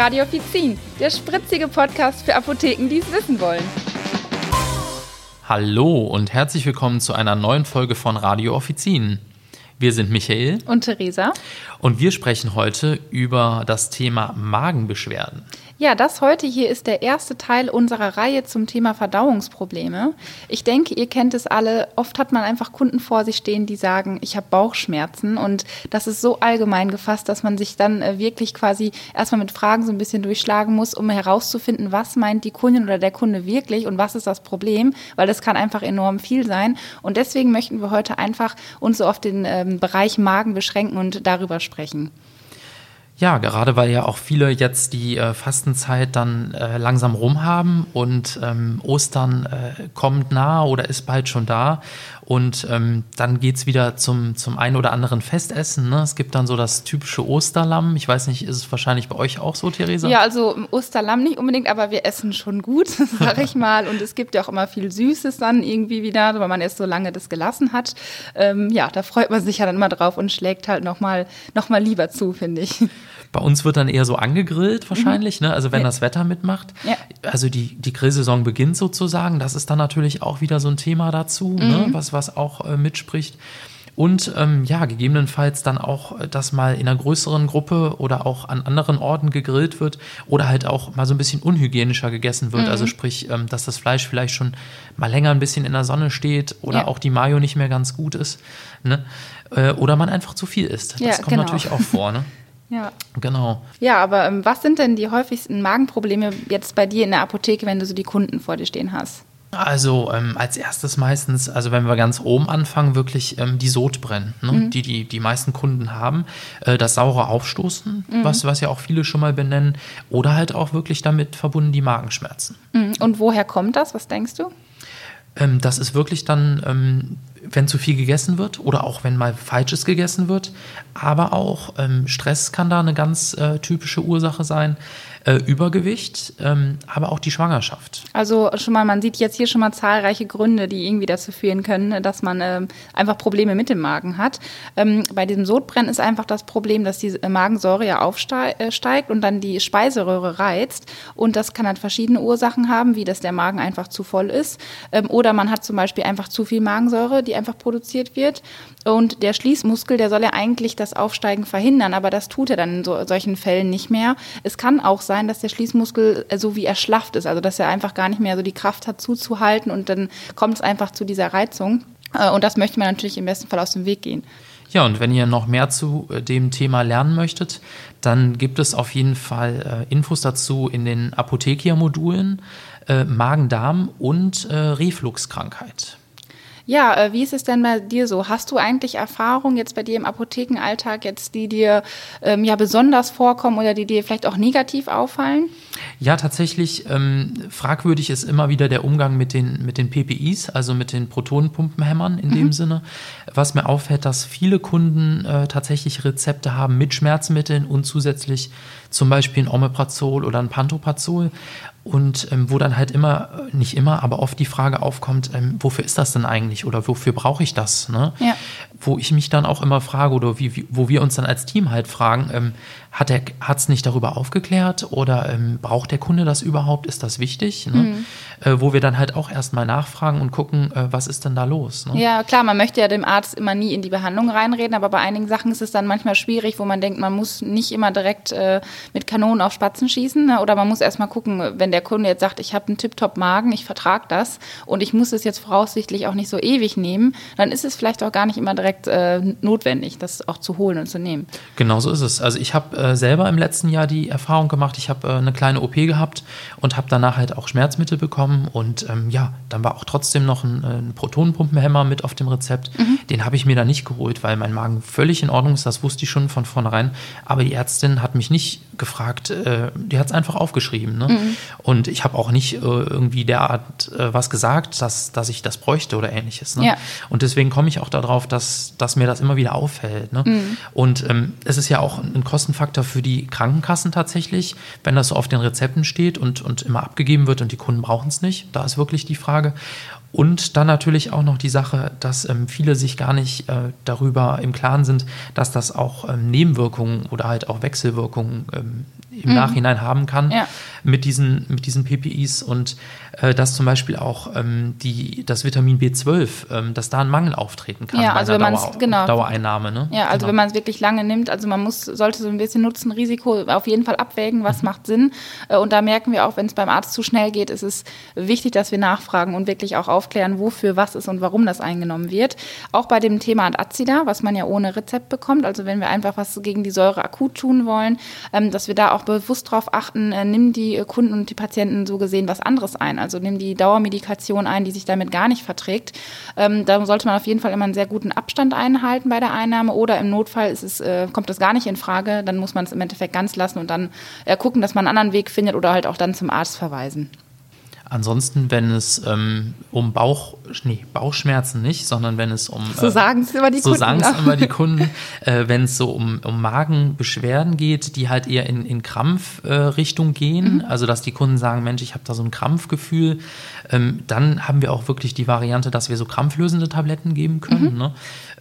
Radio Offizin, der spritzige Podcast für Apotheken, die es wissen wollen. Hallo und herzlich willkommen zu einer neuen Folge von Radio Offizin. Wir sind Michael und Theresa und wir sprechen heute über das Thema Magenbeschwerden. Ja, das heute hier ist der erste Teil unserer Reihe zum Thema Verdauungsprobleme. Ich denke, ihr kennt es alle. Oft hat man einfach Kunden vor sich stehen, die sagen, ich habe Bauchschmerzen. Und das ist so allgemein gefasst, dass man sich dann äh, wirklich quasi erstmal mit Fragen so ein bisschen durchschlagen muss, um herauszufinden, was meint die Kundin oder der Kunde wirklich und was ist das Problem, weil das kann einfach enorm viel sein. Und deswegen möchten wir heute einfach uns so auf den ähm, Bereich Magen beschränken und darüber sprechen. Ja, gerade weil ja auch viele jetzt die äh, Fastenzeit dann äh, langsam rum haben und ähm, Ostern äh, kommt nah oder ist bald schon da. Und ähm, dann geht's wieder zum, zum ein oder anderen Festessen. Ne? Es gibt dann so das typische Osterlamm. Ich weiß nicht, ist es wahrscheinlich bei euch auch so, Theresa? Ja, also Osterlamm nicht unbedingt, aber wir essen schon gut, sag ich mal. Und es gibt ja auch immer viel Süßes dann irgendwie wieder, weil man erst so lange das gelassen hat. Ähm, ja, da freut man sich ja dann immer drauf und schlägt halt nochmal noch mal lieber zu, finde ich. Bei uns wird dann eher so angegrillt wahrscheinlich, mhm. ne? also wenn ja. das Wetter mitmacht. Ja. Also die, die Grillsaison beginnt sozusagen. Das ist dann natürlich auch wieder so ein Thema dazu, ne? mhm. ne? was, was auch äh, mitspricht. Und ähm, ja, gegebenenfalls dann auch, äh, dass mal in einer größeren Gruppe oder auch an anderen Orten gegrillt wird oder halt auch mal so ein bisschen unhygienischer gegessen wird. Mhm. Also sprich, ähm, dass das Fleisch vielleicht schon mal länger ein bisschen in der Sonne steht oder ja. auch die Mayo nicht mehr ganz gut ist. Ne? Äh, oder man einfach zu viel isst. Das ja, kommt genau. natürlich auch vor. Ne? Ja. Genau. Ja, aber ähm, was sind denn die häufigsten Magenprobleme jetzt bei dir in der Apotheke, wenn du so die Kunden vor dir stehen hast? Also ähm, als erstes meistens, also wenn wir ganz oben anfangen, wirklich ähm, die Sodbrennen, ne? mhm. die, die die meisten Kunden haben. Äh, das saure Aufstoßen, mhm. was, was ja auch viele schon mal benennen. Oder halt auch wirklich damit verbunden die Magenschmerzen. Mhm. Und woher kommt das? Was denkst du? Ähm, das ist wirklich dann ähm, wenn zu viel gegessen wird oder auch wenn mal Falsches gegessen wird. Aber auch ähm, Stress kann da eine ganz äh, typische Ursache sein äh, Übergewicht, ähm, aber auch die Schwangerschaft. Also schon mal, man sieht jetzt hier schon mal zahlreiche Gründe, die irgendwie dazu führen können, dass man ähm, einfach Probleme mit dem Magen hat. Ähm, bei diesem Sodbrennen ist einfach das Problem, dass die Magensäure ja aufsteigt äh, und dann die Speiseröhre reizt. Und das kann halt verschiedene Ursachen haben, wie dass der Magen einfach zu voll ist. Ähm, oder man hat zum Beispiel einfach zu viel Magensäure, die einfach produziert wird. Und der Schließmuskel, der soll ja eigentlich das Aufsteigen verhindern, aber das tut er dann in so, solchen Fällen nicht mehr. Es kann auch sein, dass der Schließmuskel äh, so wie erschlafft ist, also dass er einfach gar nicht mehr so die Kraft hat zuzuhalten und dann kommt es einfach zu dieser Reizung. Äh, und das möchte man natürlich im besten Fall aus dem Weg gehen. Ja, und wenn ihr noch mehr zu äh, dem Thema lernen möchtet, dann gibt es auf jeden Fall Infos dazu in den Apothekia-Modulen Magen-Darm und Refluxkrankheit. Ja, äh, wie ist es denn bei dir so? Hast du eigentlich Erfahrungen jetzt bei dir im Apothekenalltag, jetzt die dir ähm, ja besonders vorkommen oder die dir vielleicht auch negativ auffallen? Ja, tatsächlich ähm, fragwürdig ist immer wieder der Umgang mit den, mit den PPIs, also mit den Protonenpumpenhämmern in mhm. dem Sinne. Was mir auffällt, dass viele Kunden äh, tatsächlich Rezepte haben mit Schmerzmitteln und zusätzlich zum Beispiel ein Omeprazol oder ein Pantoprazol und ähm, wo dann halt immer, äh, nicht immer, aber oft die Frage aufkommt, ähm, wofür ist das denn eigentlich oder wofür brauche ich das? Ne? Ja. Wo ich mich dann auch immer frage oder wie, wie, wo wir uns dann als Team halt fragen, ähm, hat er es nicht darüber aufgeklärt oder ähm, braucht der Kunde das überhaupt? Ist das wichtig? Ne? Mhm. Äh, wo wir dann halt auch erstmal nachfragen und gucken, äh, was ist denn da los? Ne? Ja, klar, man möchte ja dem Arzt immer nie in die Behandlung reinreden, aber bei einigen Sachen ist es dann manchmal schwierig, wo man denkt, man muss nicht immer direkt äh, mit Kanonen auf Spatzen schießen ne? oder man muss erstmal gucken, wenn der Kunde jetzt sagt, ich habe einen Tip-Top-Magen, ich vertrage das und ich muss es jetzt voraussichtlich auch nicht so ewig nehmen, dann ist es vielleicht auch gar nicht immer direkt äh, notwendig, das auch zu holen und zu nehmen. Genau so ist es. Also ich habe äh, selber im letzten Jahr die Erfahrung gemacht. Ich habe eine kleine OP gehabt und habe danach halt auch Schmerzmittel bekommen. Und ähm, ja, dann war auch trotzdem noch ein, ein Protonenpumpenhemmer mit auf dem Rezept. Mhm. Den habe ich mir da nicht geholt, weil mein Magen völlig in Ordnung ist. Das wusste ich schon von vornherein. Aber die Ärztin hat mich nicht gefragt, äh, die hat es einfach aufgeschrieben. Ne? Mhm. Und ich habe auch nicht äh, irgendwie derart äh, was gesagt, dass, dass ich das bräuchte oder ähnliches. Ne? Ja. Und deswegen komme ich auch darauf, dass, dass mir das immer wieder auffällt. Ne? Mhm. Und ähm, es ist ja auch ein Kostenfaktor für die Krankenkassen tatsächlich, wenn das so auf den Rezepten steht und, und immer abgegeben wird und die Kunden brauchen es nicht. Da ist wirklich die Frage. Und dann natürlich auch noch die Sache, dass ähm, viele sich gar nicht äh, darüber im Klaren sind, dass das auch ähm, Nebenwirkungen oder halt auch Wechselwirkungen ähm, im mhm. Nachhinein haben kann ja. mit, diesen, mit diesen PPIs und äh, dass zum Beispiel auch ähm, die, das Vitamin B12, ähm, dass da ein Mangel auftreten kann ja, also bei einer Dauer, genau. Dauereinnahme. Ne? Ja, also genau. wenn man es wirklich lange nimmt, also man muss, sollte so ein bisschen Nutzen-Risiko auf jeden Fall abwägen, was mhm. macht Sinn. Äh, und da merken wir auch, wenn es beim Arzt zu schnell geht, ist es wichtig, dass wir nachfragen und wirklich auch aufklären, wofür was ist und warum das eingenommen wird. Auch bei dem Thema Adazida, was man ja ohne Rezept bekommt, also wenn wir einfach was gegen die Säure akut tun wollen, ähm, dass wir da auch bewusst darauf achten, äh, nimm die Kunden und die Patienten so gesehen was anderes ein. Also nimm die Dauermedikation ein, die sich damit gar nicht verträgt. Ähm, da sollte man auf jeden Fall immer einen sehr guten Abstand einhalten bei der Einnahme oder im Notfall ist es, äh, kommt das gar nicht in Frage. Dann muss man es im Endeffekt ganz lassen und dann äh, gucken, dass man einen anderen Weg findet oder halt auch dann zum Arzt verweisen. Ansonsten, wenn es ähm, um Bauch, nee, Bauchschmerzen nicht, sondern wenn es um. So äh, sagen es immer die so Kunden. So sagen es immer die Kunden. äh, wenn es so um, um Magenbeschwerden geht, die halt eher in, in Krampfrichtung äh, gehen, mhm. also dass die Kunden sagen, Mensch, ich habe da so ein Krampfgefühl, ähm, dann haben wir auch wirklich die Variante, dass wir so krampflösende Tabletten geben können, mhm. ne?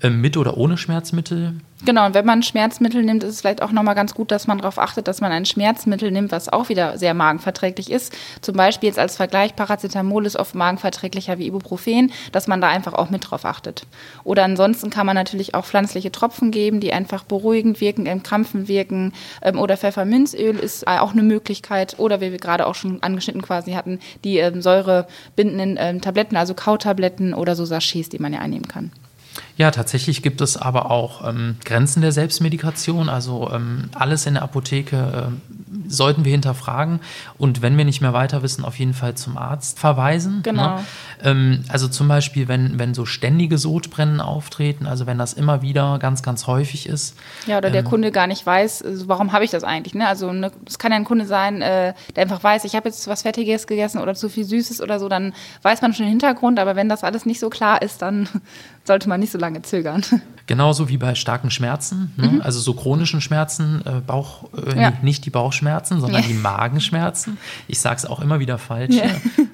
ähm, mit oder ohne Schmerzmittel. Genau, und wenn man Schmerzmittel nimmt, ist es vielleicht auch nochmal ganz gut, dass man darauf achtet, dass man ein Schmerzmittel nimmt, was auch wieder sehr magenverträglich ist. Zum Beispiel jetzt als Vergleich, Paracetamol ist oft magenverträglicher wie Ibuprofen, dass man da einfach auch mit drauf achtet. Oder ansonsten kann man natürlich auch pflanzliche Tropfen geben, die einfach beruhigend wirken, im Krampfen wirken. Ähm, oder Pfefferminzöl ist auch eine Möglichkeit. Oder wie wir gerade auch schon angeschnitten quasi hatten, die ähm, säurebindenden ähm, Tabletten, also Kautabletten oder so Sachets, die man ja einnehmen kann. Ja, tatsächlich gibt es aber auch ähm, Grenzen der Selbstmedikation. Also ähm, alles in der Apotheke äh, sollten wir hinterfragen und wenn wir nicht mehr weiter wissen, auf jeden Fall zum Arzt verweisen. Ne? Genau. Ne? Ähm, also zum Beispiel, wenn, wenn so ständige Sodbrennen auftreten, also wenn das immer wieder ganz, ganz häufig ist. Ja, oder der ähm, Kunde gar nicht weiß, also warum habe ich das eigentlich. Ne? Also es ne, kann ja ein Kunde sein, äh, der einfach weiß, ich habe jetzt was Fettiges gegessen oder zu viel Süßes oder so, dann weiß man schon den Hintergrund, aber wenn das alles nicht so klar ist, dann sollte man nicht so lange zögern. Genauso wie bei starken Schmerzen, ne? mhm. also so chronischen Schmerzen, äh, Bauch, äh, ja. nicht die Bauchschmerzen, sondern ja. die Magenschmerzen. Ich sage es auch immer wieder falsch. Ja.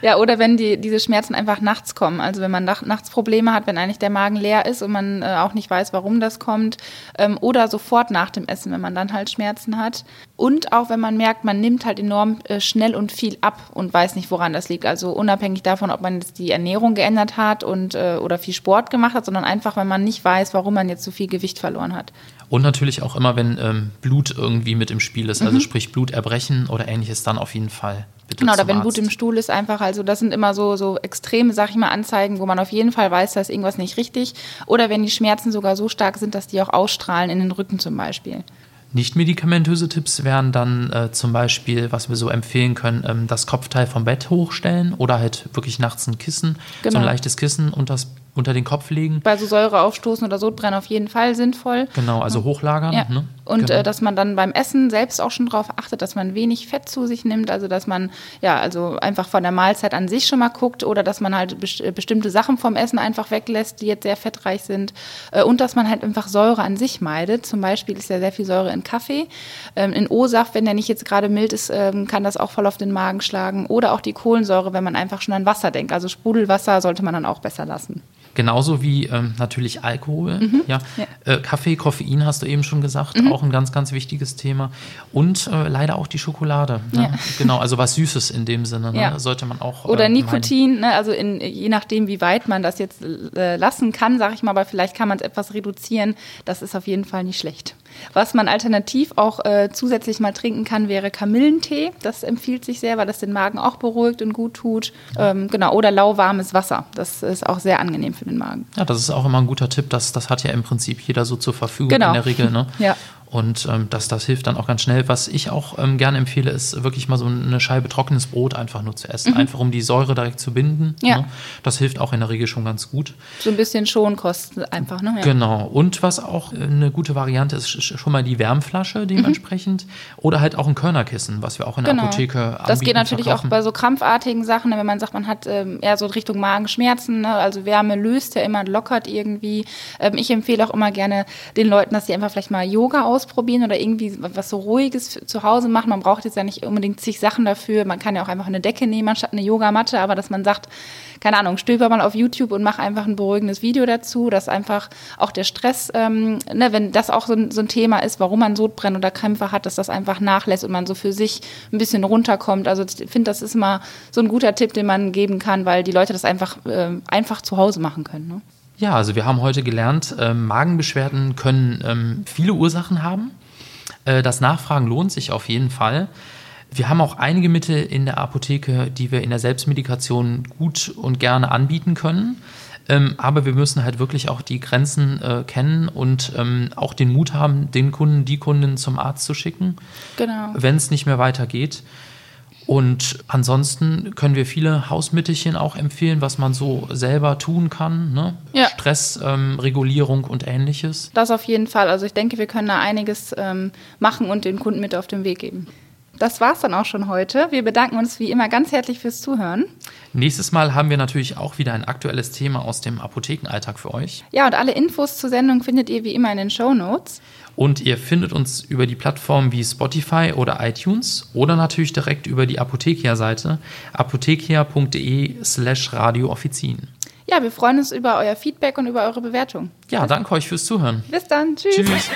ja, oder wenn die, diese Schmerzen einfach nachts kommen. Also wenn man nach, nachts Probleme hat, wenn eigentlich der Magen leer ist und man äh, auch nicht weiß, warum das kommt. Ähm, oder sofort nach dem Essen, wenn man dann halt Schmerzen hat. Und auch wenn man merkt, man nimmt halt enorm äh, schnell und viel ab und weiß nicht, woran das liegt. Also unabhängig davon, ob man jetzt die Ernährung geändert hat und, äh, oder viel Sport gemacht hat, sondern einfach, wenn man nicht weiß, warum man jetzt so viel Gewicht verloren hat. Und natürlich auch immer, wenn ähm, Blut irgendwie mit im Spiel ist, also mhm. sprich Bluterbrechen oder ähnliches, dann auf jeden Fall. Bitte genau, oder wenn Arzt. Blut im Stuhl ist, einfach, also das sind immer so, so extreme, sag ich mal, Anzeigen, wo man auf jeden Fall weiß, da ist irgendwas nicht richtig. Oder wenn die Schmerzen sogar so stark sind, dass die auch ausstrahlen in den Rücken zum Beispiel. Nicht medikamentöse Tipps wären dann äh, zum Beispiel, was wir so empfehlen können, ähm, das Kopfteil vom Bett hochstellen oder halt wirklich nachts ein Kissen, genau. so ein leichtes Kissen das unter den Kopf legen. Bei so Säureaufstoßen oder Sodbrennen auf jeden Fall sinnvoll. Genau, also hochlagern. Ja. Ne? Und genau. äh, dass man dann beim Essen selbst auch schon darauf achtet, dass man wenig Fett zu sich nimmt, also dass man ja also einfach von der Mahlzeit an sich schon mal guckt oder dass man halt best äh, bestimmte Sachen vom Essen einfach weglässt, die jetzt sehr fettreich sind äh, und dass man halt einfach Säure an sich meidet. Zum Beispiel ist ja sehr viel Säure in Kaffee, ähm, in O-Saft, wenn der nicht jetzt gerade mild ist, ähm, kann das auch voll auf den Magen schlagen oder auch die Kohlensäure, wenn man einfach schon an Wasser denkt. Also Sprudelwasser sollte man dann auch besser lassen. Genauso wie ähm, natürlich Alkohol. Mhm. Ja. ja. Äh, Kaffee, Koffein hast du eben schon gesagt, mhm. auch ein ganz, ganz wichtiges Thema. Und äh, leider auch die Schokolade. Ne? Ja. Genau, also was Süßes in dem Sinne, ne? ja. sollte man auch. Oder äh, Nikotin, ne? also in, je nachdem, wie weit man das jetzt äh, lassen kann, sage ich mal, aber vielleicht kann man es etwas reduzieren. Das ist auf jeden Fall nicht schlecht. Was man alternativ auch äh, zusätzlich mal trinken kann, wäre Kamillentee. Das empfiehlt sich sehr, weil das den Magen auch beruhigt und gut tut. Ähm, genau, oder lauwarmes Wasser. Das ist auch sehr angenehm für den Magen. Ja, das ist auch immer ein guter Tipp. Das, das hat ja im Prinzip jeder so zur Verfügung genau. in der Regel. Ne? ja. Und ähm, das, das hilft dann auch ganz schnell. Was ich auch ähm, gerne empfehle, ist wirklich mal so eine Scheibe trockenes Brot einfach nur zu essen. Mhm. Einfach um die Säure direkt zu binden. Ja. Ne? Das hilft auch in der Regel schon ganz gut. So ein bisschen Schonkosten einfach, ne? Ja. Genau. Und was auch eine gute Variante ist, schon mal die Wärmflasche dementsprechend. Mhm. Oder halt auch ein Körnerkissen, was wir auch in der genau. Apotheke anbieten. Das geht natürlich verkaufen. auch bei so krampfartigen Sachen, ne? wenn man sagt, man hat ähm, eher so Richtung Magenschmerzen. Ne? Also Wärme löst ja immer, lockert irgendwie. Ähm, ich empfehle auch immer gerne den Leuten, dass sie einfach vielleicht mal Yoga aus ausprobieren oder irgendwie was so Ruhiges zu Hause machen. Man braucht jetzt ja nicht unbedingt zig Sachen dafür. Man kann ja auch einfach eine Decke nehmen anstatt eine Yogamatte, aber dass man sagt, keine Ahnung, stöber mal auf YouTube und mach einfach ein beruhigendes Video dazu, dass einfach auch der Stress, ähm, ne, wenn das auch so ein, so ein Thema ist, warum man Sodbrennen oder Krämpfe hat, dass das einfach nachlässt und man so für sich ein bisschen runterkommt. Also ich finde, das ist immer so ein guter Tipp, den man geben kann, weil die Leute das einfach, äh, einfach zu Hause machen können. Ne? Ja, also wir haben heute gelernt, äh, Magenbeschwerden können ähm, viele Ursachen haben. Äh, das Nachfragen lohnt sich auf jeden Fall. Wir haben auch einige Mittel in der Apotheke, die wir in der Selbstmedikation gut und gerne anbieten können. Ähm, aber wir müssen halt wirklich auch die Grenzen äh, kennen und ähm, auch den Mut haben, den Kunden, die Kunden zum Arzt zu schicken, genau. wenn es nicht mehr weitergeht. Und ansonsten können wir viele Hausmittelchen auch empfehlen, was man so selber tun kann. Ne? Ja. Stressregulierung ähm, und ähnliches. Das auf jeden Fall. Also ich denke, wir können da einiges ähm, machen und den Kunden mit auf den Weg geben. Das war's dann auch schon heute. Wir bedanken uns wie immer ganz herzlich fürs Zuhören. Nächstes Mal haben wir natürlich auch wieder ein aktuelles Thema aus dem Apothekenalltag für euch. Ja, und alle Infos zur Sendung findet ihr wie immer in den Show Notes. Und ihr findet uns über die Plattformen wie Spotify oder iTunes oder natürlich direkt über die Apothekia-Seite apothekia.de slash radioofficin. Ja, wir freuen uns über euer Feedback und über eure Bewertung. Ja, danke euch fürs Zuhören. Bis dann. Tschüss. Tschüss.